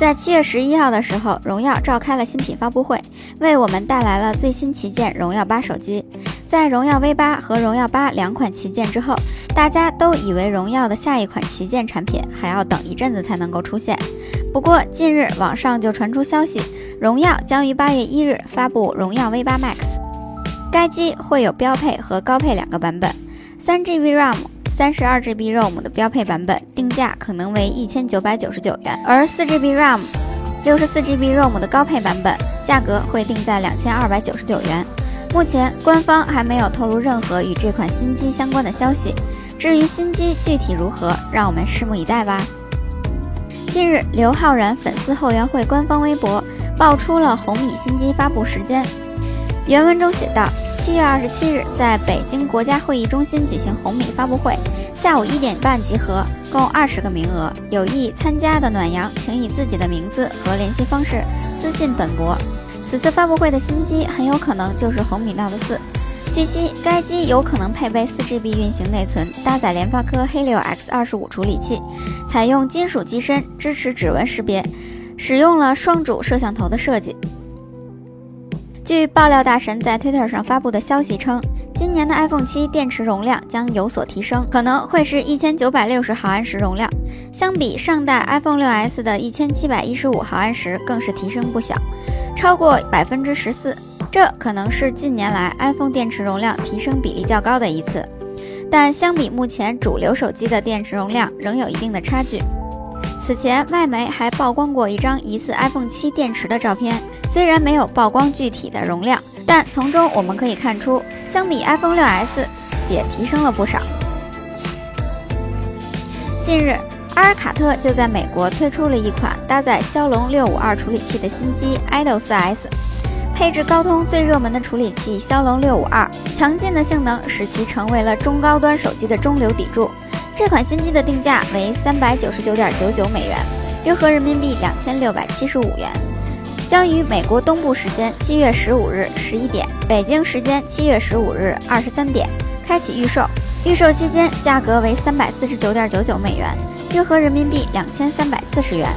在七月十一号的时候，荣耀召开了新品发布会，为我们带来了最新旗舰荣耀八手机。在荣耀 V 八和荣耀八两款旗舰之后，大家都以为荣耀的下一款旗舰产品还要等一阵子才能够出现。不过近日网上就传出消息，荣耀将于八月一日发布荣耀 V 八 Max，该机会有标配和高配两个版本，三 GB RAM。三十二 GB ROM 的标配版本定价可能为一千九百九十九元，而四 GB RAM、六十四 GB ROM 的高配版本价格会定在两千二百九十九元。目前官方还没有透露任何与这款新机相关的消息。至于新机具体如何，让我们拭目以待吧。近日，刘昊然粉丝后援会官方微博爆出了红米新机发布时间。原文中写道：七月二十七日，在北京国家会议中心举行红米发布会，下午一点半集合，共二十个名额。有意参加的暖阳，请以自己的名字和联系方式私信本博。此次发布会的新机很有可能就是红米 Note 四。据悉，该机有可能配备四 GB 运行内存，搭载联发科 Helio X 二十五处理器，采用金属机身，支持指纹识别，使用了双主摄像头的设计。据爆料大神在 Twitter 上发布的消息称，今年的 iPhone 七电池容量将有所提升，可能会是一千九百六十毫安时容量，相比上代 iPhone 六 S 的一千七百一十五毫安时，更是提升不小，超过百分之十四。这可能是近年来 iPhone 电池容量提升比例较高的一次，但相比目前主流手机的电池容量，仍有一定的差距。此前，外媒还曝光过一张疑似 iPhone 七电池的照片。虽然没有曝光具体的容量，但从中我们可以看出，相比 iPhone 6s 也提升了不少。近日，阿尔卡特就在美国推出了一款搭载骁龙652处理器的新机 Idol 4S，配置高通最热门的处理器骁龙652，强劲的性能使其成为了中高端手机的中流砥柱。这款新机的定价为三百九十九点九九美元，约合人民币两千六百七十五元。将于美国东部时间七月十五日十一点，北京时间七月十五日二十三点开启预售。预售期间价格为三百四十九点九九美元，约合人民币两千三百四十元。